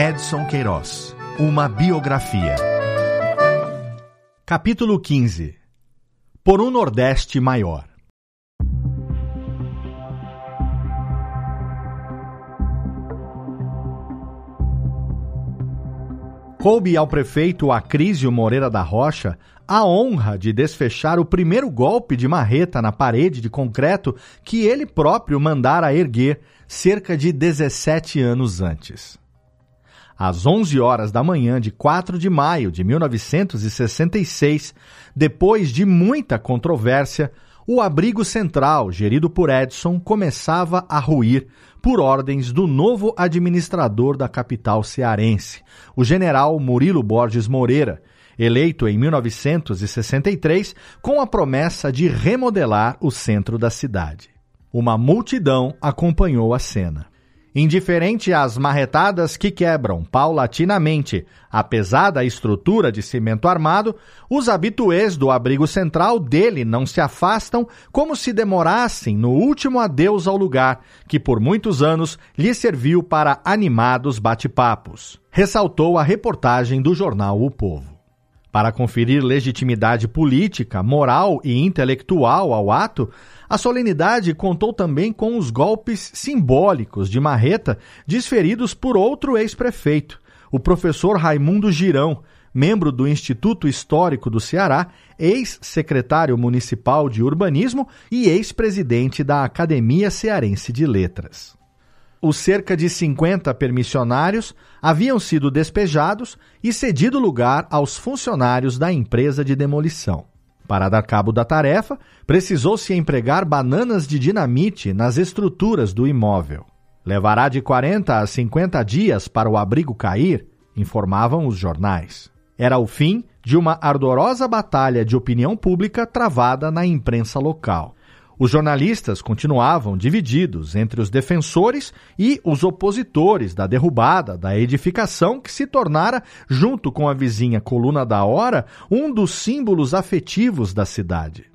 Edson Queiroz. Uma biografia. Capítulo 15. Por um Nordeste maior. Coube ao prefeito Acrísio Moreira da Rocha a honra de desfechar o primeiro golpe de marreta na parede de concreto que ele próprio mandara erguer cerca de 17 anos antes. Às 11 horas da manhã de 4 de maio de 1966, depois de muita controvérsia, o abrigo central, gerido por Edson, começava a ruir por ordens do novo administrador da capital cearense, o general Murilo Borges Moreira, eleito em 1963 com a promessa de remodelar o centro da cidade. Uma multidão acompanhou a cena. Indiferente às marretadas que quebram paulatinamente a pesada estrutura de cimento armado, os habituês do abrigo central dele não se afastam como se demorassem no último adeus ao lugar, que por muitos anos lhe serviu para animados bate-papos. Ressaltou a reportagem do jornal O Povo. Para conferir legitimidade política, moral e intelectual ao ato, a solenidade contou também com os golpes simbólicos de marreta desferidos por outro ex-prefeito, o professor Raimundo Girão, membro do Instituto Histórico do Ceará, ex-secretário municipal de urbanismo e ex-presidente da Academia Cearense de Letras os cerca de 50 permissionários haviam sido despejados e cedido lugar aos funcionários da empresa de demolição. Para dar cabo da tarefa, precisou-se empregar bananas de dinamite nas estruturas do imóvel. Levará de 40 a 50 dias para o abrigo cair, informavam os jornais. Era o fim de uma ardorosa batalha de opinião pública travada na imprensa local. Os jornalistas continuavam divididos entre os defensores e os opositores da derrubada da edificação que se tornara, junto com a vizinha Coluna da Hora, um dos símbolos afetivos da cidade.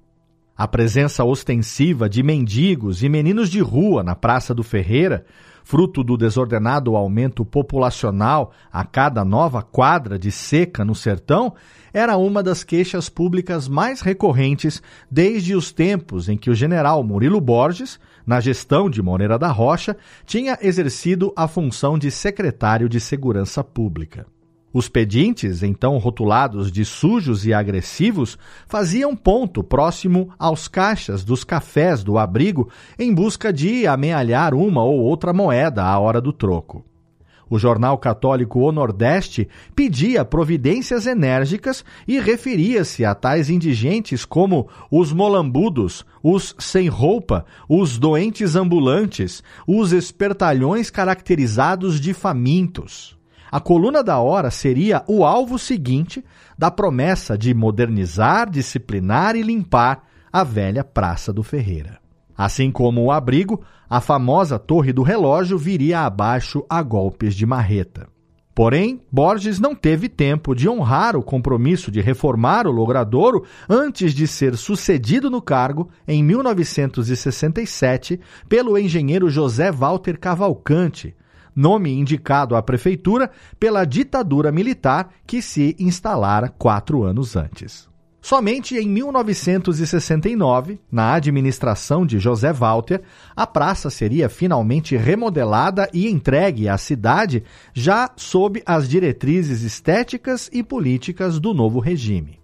A presença ostensiva de mendigos e meninos de rua na Praça do Ferreira, fruto do desordenado aumento populacional a cada nova quadra de seca no sertão, era uma das queixas públicas mais recorrentes desde os tempos em que o general Murilo Borges, na gestão de Moreira da Rocha, tinha exercido a função de secretário de Segurança Pública. Os pedintes, então rotulados de sujos e agressivos, faziam ponto próximo aos caixas dos cafés do abrigo em busca de amealhar uma ou outra moeda à hora do troco. O jornal católico O Nordeste pedia providências enérgicas e referia-se a tais indigentes como os molambudos, os sem roupa, os doentes ambulantes, os espertalhões caracterizados de famintos. A coluna da hora seria o alvo seguinte da promessa de modernizar, disciplinar e limpar a velha Praça do Ferreira. Assim como o abrigo, a famosa Torre do Relógio viria abaixo a golpes de marreta. Porém, Borges não teve tempo de honrar o compromisso de reformar o logradouro antes de ser sucedido no cargo, em 1967, pelo engenheiro José Walter Cavalcante, nome indicado à prefeitura pela ditadura militar que se instalara quatro anos antes. Somente em 1969, na administração de José Walter, a praça seria finalmente remodelada e entregue à cidade, já sob as diretrizes estéticas e políticas do novo regime.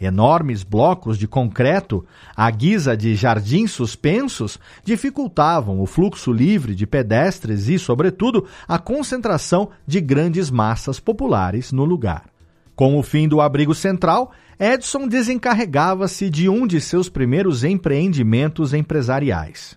Enormes blocos de concreto, à guisa de jardins suspensos, dificultavam o fluxo livre de pedestres e, sobretudo, a concentração de grandes massas populares no lugar. Com o fim do abrigo central, Edson desencarregava-se de um de seus primeiros empreendimentos empresariais.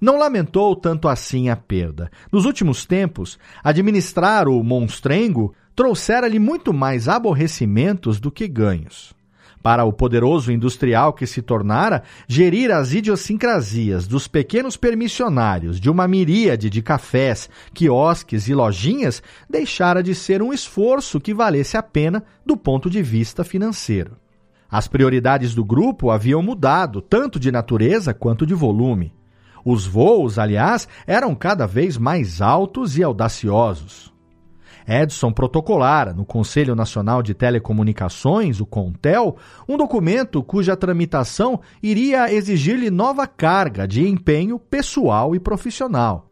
Não lamentou tanto assim a perda. Nos últimos tempos, administrar o monstrengo trouxera-lhe muito mais aborrecimentos do que ganhos. Para o poderoso industrial que se tornara, gerir as idiosincrasias dos pequenos permissionários de uma miríade de cafés, quiosques e lojinhas deixara de ser um esforço que valesse a pena do ponto de vista financeiro. As prioridades do grupo haviam mudado, tanto de natureza quanto de volume. Os voos, aliás, eram cada vez mais altos e audaciosos. Edson protocolara no Conselho Nacional de Telecomunicações, o CONTEL, um documento cuja tramitação iria exigir-lhe nova carga de empenho pessoal e profissional.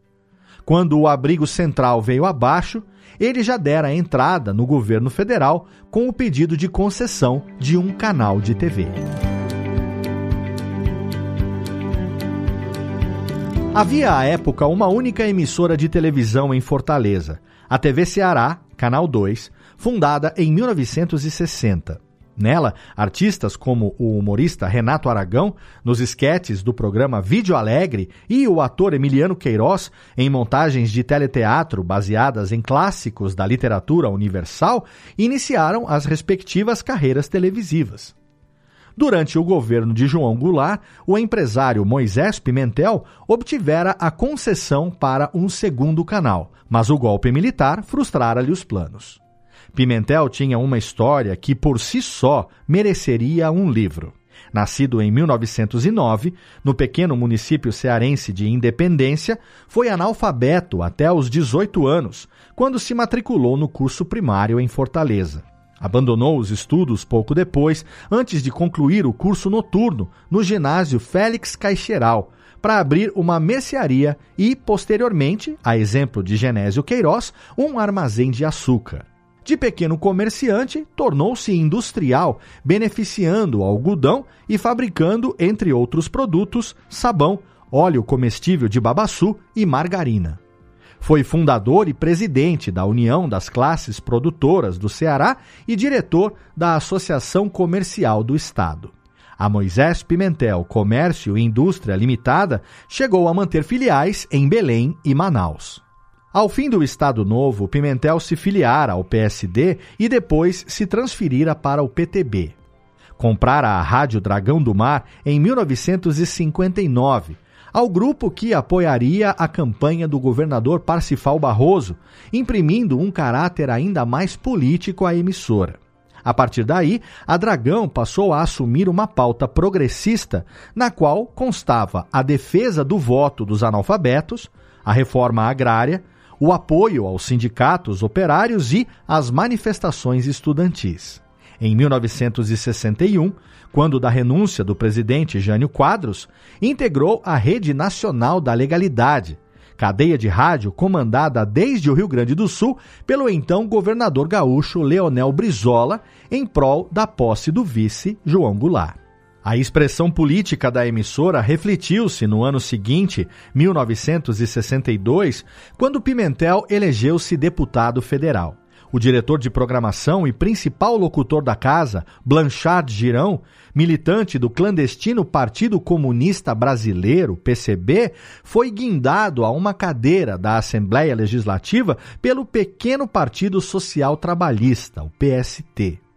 Quando o abrigo central veio abaixo, ele já dera entrada no governo federal com o pedido de concessão de um canal de TV. Havia à época uma única emissora de televisão em Fortaleza, a TV Ceará, Canal 2, fundada em 1960. Nela, artistas como o humorista Renato Aragão, nos esquetes do programa Vídeo Alegre, e o ator Emiliano Queiroz, em montagens de teleteatro baseadas em clássicos da literatura universal, iniciaram as respectivas carreiras televisivas. Durante o governo de João Goulart, o empresário Moisés Pimentel obtivera a concessão para um segundo canal, mas o golpe militar frustrara-lhe os planos. Pimentel tinha uma história que por si só mereceria um livro. Nascido em 1909, no pequeno município cearense de Independência, foi analfabeto até os 18 anos, quando se matriculou no curso primário em Fortaleza. Abandonou os estudos pouco depois, antes de concluir o curso noturno no ginásio Félix Caixeral, para abrir uma mercearia e, posteriormente, a exemplo de Genésio Queiroz, um armazém de açúcar. De pequeno comerciante, tornou-se industrial, beneficiando o algodão e fabricando, entre outros produtos, sabão, óleo comestível de babaçu e margarina. Foi fundador e presidente da União das Classes Produtoras do Ceará e diretor da Associação Comercial do Estado. A Moisés Pimentel Comércio e Indústria Limitada chegou a manter filiais em Belém e Manaus. Ao fim do Estado Novo, Pimentel se filiara ao PSD e depois se transferira para o PTB. Comprara a Rádio Dragão do Mar em 1959 ao grupo que apoiaria a campanha do governador Parsifal Barroso, imprimindo um caráter ainda mais político à emissora. A partir daí, a Dragão passou a assumir uma pauta progressista, na qual constava a defesa do voto dos analfabetos, a reforma agrária, o apoio aos sindicatos operários e as manifestações estudantis. Em 1961, quando da renúncia do presidente Jânio Quadros, integrou a Rede Nacional da Legalidade, cadeia de rádio comandada desde o Rio Grande do Sul pelo então governador gaúcho Leonel Brizola, em prol da posse do vice João Goulart. A expressão política da emissora refletiu-se no ano seguinte, 1962, quando Pimentel elegeu-se deputado federal. O diretor de programação e principal locutor da casa, Blanchard Girão, militante do clandestino Partido Comunista Brasileiro, PCB, foi guindado a uma cadeira da Assembleia Legislativa pelo pequeno Partido Social Trabalhista, o PST.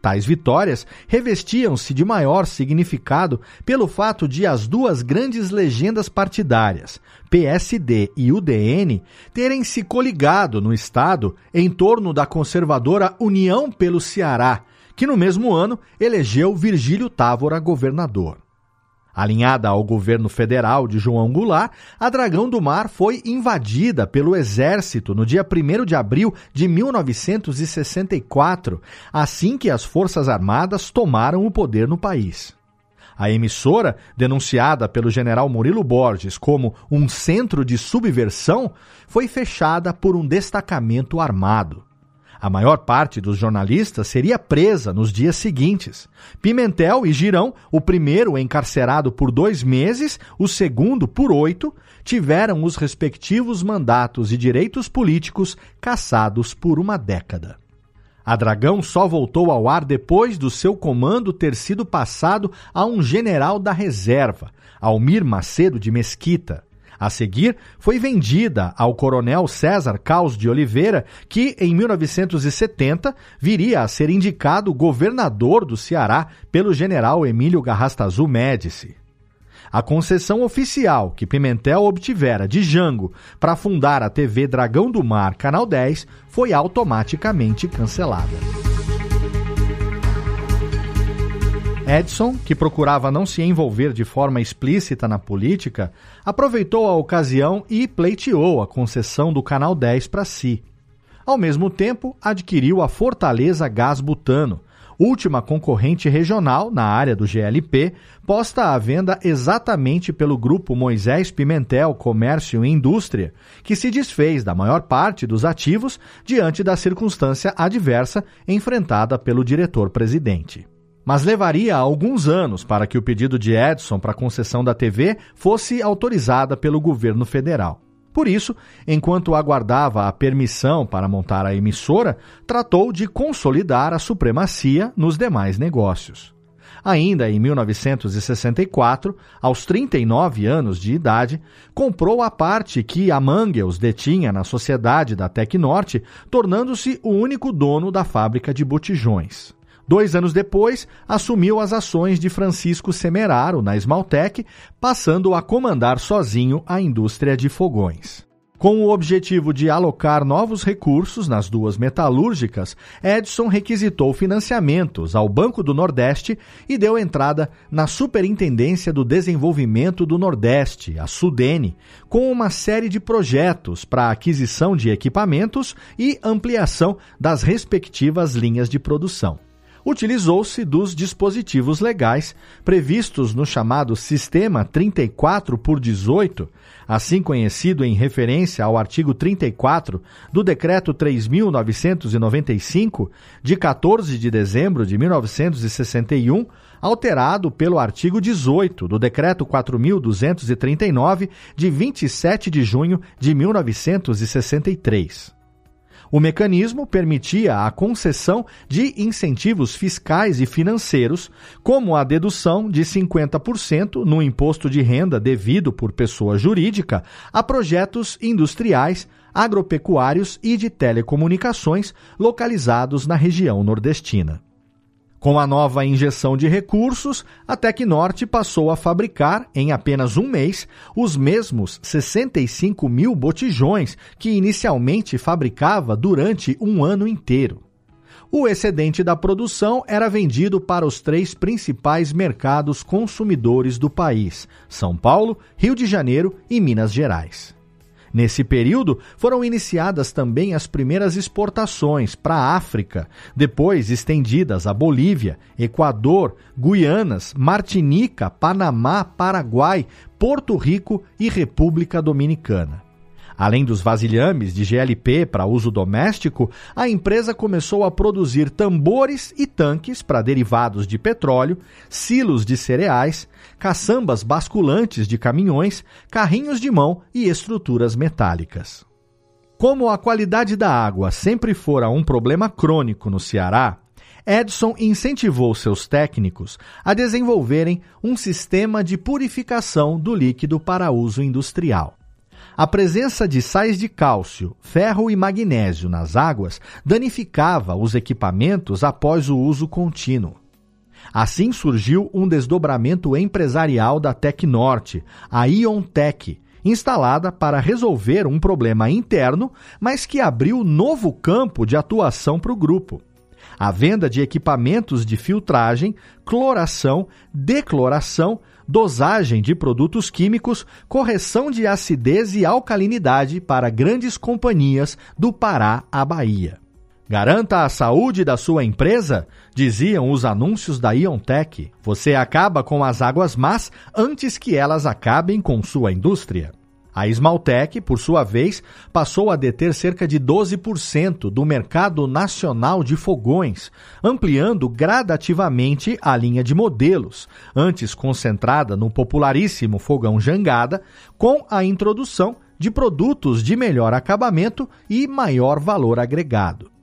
Tais vitórias revestiam-se de maior significado pelo fato de as duas grandes legendas partidárias, PSD e UDN, terem se coligado no Estado em torno da conservadora União pelo Ceará, que no mesmo ano elegeu Virgílio Távora governador. Alinhada ao governo federal de João Goulart, a Dragão do Mar foi invadida pelo exército no dia 1 de abril de 1964, assim que as Forças Armadas tomaram o poder no país. A emissora, denunciada pelo general Murilo Borges como um centro de subversão, foi fechada por um destacamento armado. A maior parte dos jornalistas seria presa nos dias seguintes. Pimentel e Girão, o primeiro encarcerado por dois meses, o segundo por oito, tiveram os respectivos mandatos e direitos políticos cassados por uma década. A Dragão só voltou ao ar depois do seu comando ter sido passado a um general da reserva, Almir Macedo de Mesquita. A seguir, foi vendida ao coronel César Caos de Oliveira, que em 1970 viria a ser indicado governador do Ceará pelo general Emílio Garrastazu Médici. A concessão oficial que Pimentel obtivera de Jango para fundar a TV Dragão do Mar, Canal 10, foi automaticamente cancelada. Edson, que procurava não se envolver de forma explícita na política, aproveitou a ocasião e pleiteou a concessão do Canal 10 para si. Ao mesmo tempo, adquiriu a Fortaleza Gás Butano, última concorrente regional na área do GLP, posta à venda exatamente pelo grupo Moisés Pimentel Comércio e Indústria, que se desfez da maior parte dos ativos diante da circunstância adversa enfrentada pelo diretor-presidente. Mas levaria alguns anos para que o pedido de Edson para concessão da TV fosse autorizada pelo governo federal. Por isso, enquanto aguardava a permissão para montar a emissora, tratou de consolidar a supremacia nos demais negócios. Ainda em 1964, aos 39 anos de idade, comprou a parte que a Mangels detinha na sociedade da Tecnorte, tornando-se o único dono da fábrica de botijões. Dois anos depois, assumiu as ações de Francisco Semeraro na Esmaltec, passando a comandar sozinho a indústria de fogões. Com o objetivo de alocar novos recursos nas duas metalúrgicas, Edson requisitou financiamentos ao Banco do Nordeste e deu entrada na Superintendência do Desenvolvimento do Nordeste, a SUDENE, com uma série de projetos para aquisição de equipamentos e ampliação das respectivas linhas de produção utilizou-se dos dispositivos legais previstos no chamado Sistema 34 por 18, assim conhecido em referência ao artigo 34 do Decreto 3.995, de 14 de dezembro de 1961, alterado pelo artigo 18 do Decreto 4.239, de 27 de junho de 1963. O mecanismo permitia a concessão de incentivos fiscais e financeiros, como a dedução de 50% no imposto de renda devido por pessoa jurídica a projetos industriais, agropecuários e de telecomunicações localizados na região nordestina. Com a nova injeção de recursos, a Tecnorte passou a fabricar, em apenas um mês, os mesmos 65 mil botijões que inicialmente fabricava durante um ano inteiro. O excedente da produção era vendido para os três principais mercados consumidores do país: São Paulo, Rio de Janeiro e Minas Gerais. Nesse período, foram iniciadas também as primeiras exportações para a África, depois estendidas a Bolívia, Equador, Guianas, Martinica, Panamá, Paraguai, Porto Rico e República Dominicana. Além dos vasilhames de GLP para uso doméstico, a empresa começou a produzir tambores e tanques para derivados de petróleo, silos de cereais, caçambas basculantes de caminhões, carrinhos de mão e estruturas metálicas. Como a qualidade da água sempre fora um problema crônico no Ceará, Edson incentivou seus técnicos a desenvolverem um sistema de purificação do líquido para uso industrial. A presença de sais de cálcio, ferro e magnésio nas águas danificava os equipamentos após o uso contínuo. Assim surgiu um desdobramento empresarial da Tecnorte, a Iontech, instalada para resolver um problema interno, mas que abriu novo campo de atuação para o grupo. A venda de equipamentos de filtragem, cloração, decloração, dosagem de produtos químicos, correção de acidez e alcalinidade para grandes companhias do Pará à Bahia. Garanta a saúde da sua empresa, diziam os anúncios da Iontech. Você acaba com as águas más antes que elas acabem com sua indústria. A Esmaltec, por sua vez, passou a deter cerca de 12% do mercado nacional de fogões, ampliando gradativamente a linha de modelos, antes concentrada no popularíssimo fogão jangada, com a introdução de produtos de melhor acabamento e maior valor agregado.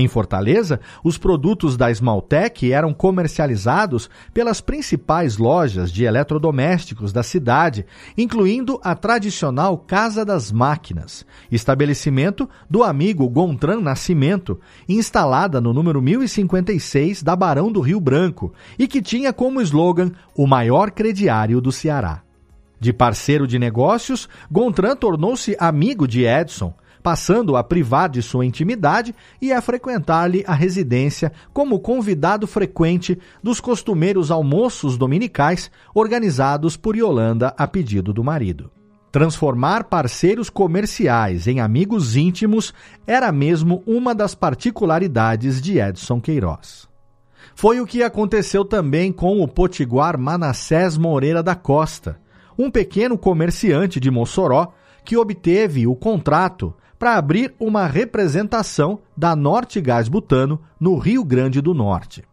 Em Fortaleza, os produtos da Smaltec eram comercializados pelas principais lojas de eletrodomésticos da cidade, incluindo a tradicional Casa das Máquinas, estabelecimento do amigo Gontran Nascimento, instalada no número 1056 da Barão do Rio Branco e que tinha como slogan o maior crediário do Ceará. De parceiro de negócios, Gontran tornou-se amigo de Edson, passando a privar de sua intimidade e a frequentar-lhe a residência como convidado frequente dos costumeiros almoços dominicais organizados por Yolanda a pedido do marido. Transformar parceiros comerciais em amigos íntimos era mesmo uma das particularidades de Edson Queiroz. Foi o que aconteceu também com o potiguar Manassés Moreira da Costa, um pequeno comerciante de Mossoró que obteve o contrato para abrir uma representação da Norte Gás Butano no Rio Grande do Norte.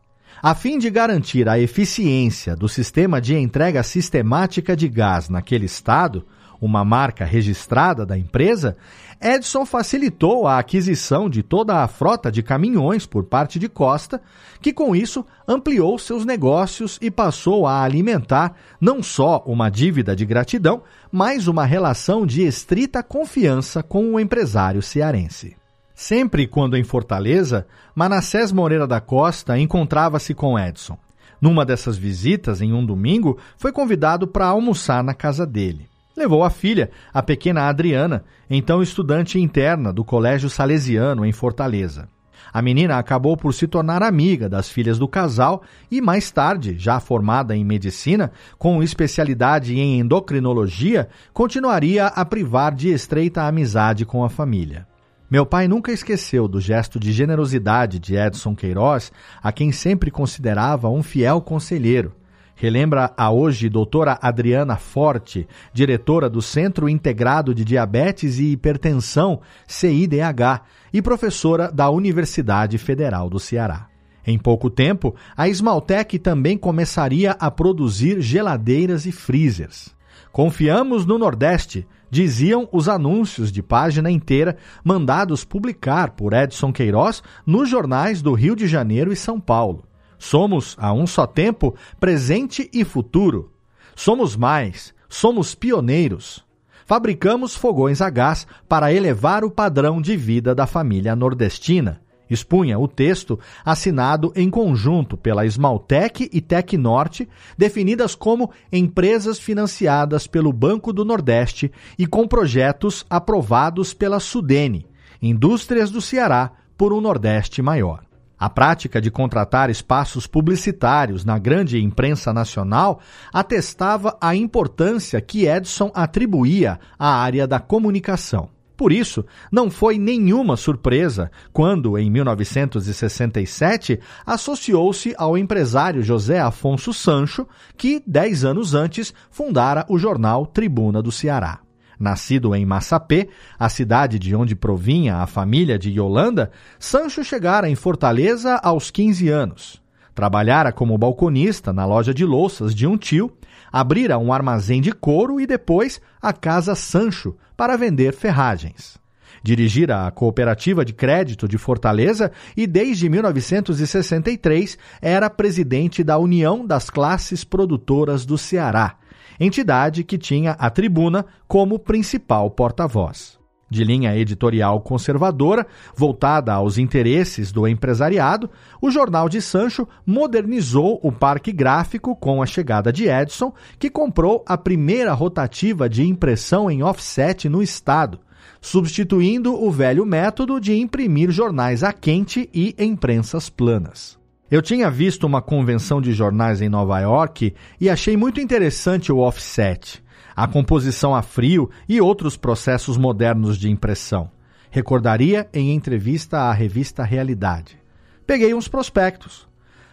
A fim de garantir a eficiência do sistema de entrega sistemática de gás naquele estado, uma marca registrada da empresa, Edson facilitou a aquisição de toda a frota de caminhões por parte de Costa, que com isso ampliou seus negócios e passou a alimentar não só uma dívida de gratidão, mas uma relação de estrita confiança com o empresário cearense. Sempre quando em Fortaleza, Manassés Moreira da Costa encontrava-se com Edson. Numa dessas visitas, em um domingo, foi convidado para almoçar na casa dele levou a filha, a pequena Adriana, então estudante interna do Colégio Salesiano em Fortaleza. A menina acabou por se tornar amiga das filhas do casal e, mais tarde, já formada em medicina, com especialidade em endocrinologia, continuaria a privar de estreita amizade com a família. Meu pai nunca esqueceu do gesto de generosidade de Edson Queiroz, a quem sempre considerava um fiel conselheiro relembra a hoje doutora Adriana Forte, diretora do Centro Integrado de Diabetes e Hipertensão, CIDH, e professora da Universidade Federal do Ceará. Em pouco tempo, a Esmaltec também começaria a produzir geladeiras e freezers. Confiamos no Nordeste, diziam os anúncios de página inteira mandados publicar por Edson Queiroz nos jornais do Rio de Janeiro e São Paulo. Somos, a um só tempo, presente e futuro. Somos mais, somos pioneiros. Fabricamos fogões a gás para elevar o padrão de vida da família nordestina. Expunha o texto assinado em conjunto pela Esmaltec e Tecnorte, definidas como empresas financiadas pelo Banco do Nordeste e com projetos aprovados pela Sudene, Indústrias do Ceará, por um Nordeste maior. A prática de contratar espaços publicitários na grande imprensa nacional atestava a importância que Edson atribuía à área da comunicação. Por isso, não foi nenhuma surpresa quando, em 1967, associou-se ao empresário José Afonso Sancho, que, dez anos antes, fundara o jornal Tribuna do Ceará. Nascido em Massapê, a cidade de onde provinha a família de Yolanda, Sancho chegara em Fortaleza aos 15 anos. Trabalhara como balconista na loja de louças de um tio, abrira um armazém de couro e depois a Casa Sancho para vender ferragens. Dirigira a Cooperativa de Crédito de Fortaleza e, desde 1963, era presidente da União das Classes Produtoras do Ceará, entidade que tinha a tribuna como principal porta-voz. De linha editorial conservadora, voltada aos interesses do empresariado, o Jornal de Sancho modernizou o parque gráfico com a chegada de Edson, que comprou a primeira rotativa de impressão em offset no estado, substituindo o velho método de imprimir jornais a quente e em prensas planas. Eu tinha visto uma convenção de jornais em Nova York e achei muito interessante o offset, a composição a frio e outros processos modernos de impressão. Recordaria em entrevista à revista Realidade. Peguei uns prospectos.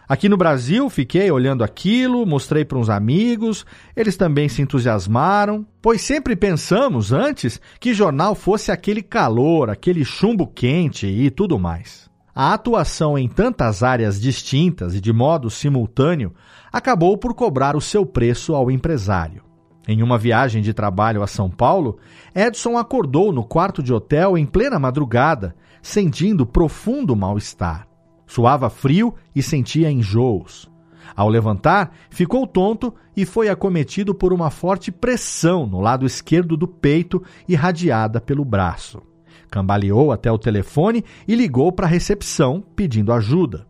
Aqui no Brasil, fiquei olhando aquilo, mostrei para uns amigos, eles também se entusiasmaram, pois sempre pensamos antes que jornal fosse aquele calor, aquele chumbo quente e tudo mais. A atuação em tantas áreas distintas e de modo simultâneo acabou por cobrar o seu preço ao empresário. Em uma viagem de trabalho a São Paulo, Edson acordou no quarto de hotel em plena madrugada, sentindo profundo mal-estar. Suava frio e sentia enjoos. Ao levantar, ficou tonto e foi acometido por uma forte pressão no lado esquerdo do peito irradiada pelo braço. Cambaleou até o telefone e ligou para a recepção pedindo ajuda.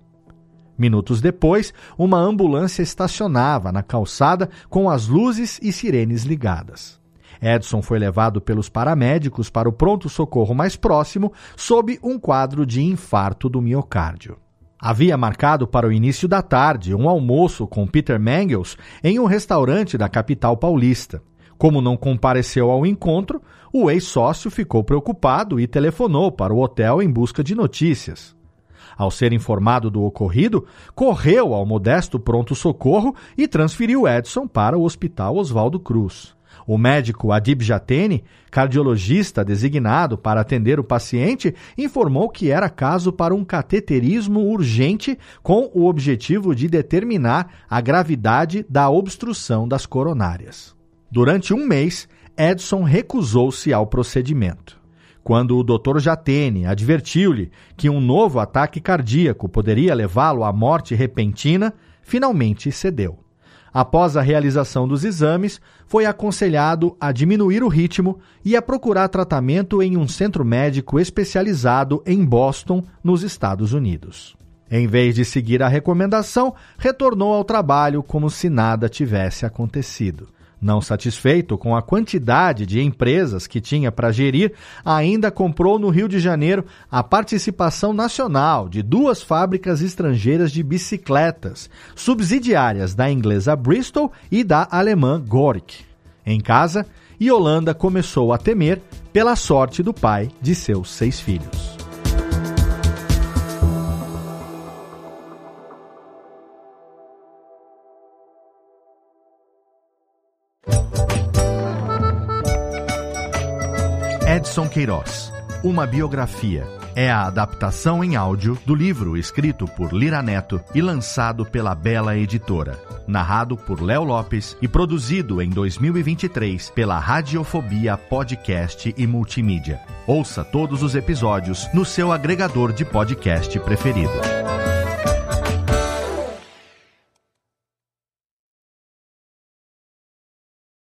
Minutos depois, uma ambulância estacionava na calçada com as luzes e sirenes ligadas. Edson foi levado pelos paramédicos para o pronto-socorro mais próximo sob um quadro de infarto do miocárdio. Havia marcado para o início da tarde um almoço com Peter Mangels em um restaurante da capital paulista. Como não compareceu ao encontro, o ex-sócio ficou preocupado e telefonou para o hotel em busca de notícias. Ao ser informado do ocorrido, correu ao modesto pronto-socorro e transferiu Edson para o Hospital Oswaldo Cruz. O médico Adib Jatene, cardiologista designado para atender o paciente, informou que era caso para um cateterismo urgente com o objetivo de determinar a gravidade da obstrução das coronárias. Durante um mês, Edson recusou-se ao procedimento. Quando o Dr. Jatene advertiu-lhe que um novo ataque cardíaco poderia levá-lo à morte repentina, finalmente cedeu. Após a realização dos exames, foi aconselhado a diminuir o ritmo e a procurar tratamento em um centro médico especializado em Boston, nos Estados Unidos. Em vez de seguir a recomendação, retornou ao trabalho como se nada tivesse acontecido. Não satisfeito com a quantidade de empresas que tinha para gerir, ainda comprou no Rio de Janeiro a participação nacional de duas fábricas estrangeiras de bicicletas, subsidiárias da inglesa Bristol e da alemã Gork. Em casa, Yolanda começou a temer pela sorte do pai de seus seis filhos. Edson Queiroz. Uma biografia. É a adaptação em áudio do livro escrito por Lira Neto e lançado pela Bela Editora. Narrado por Léo Lopes e produzido em 2023 pela Radiofobia Podcast e Multimídia. Ouça todos os episódios no seu agregador de podcast preferido.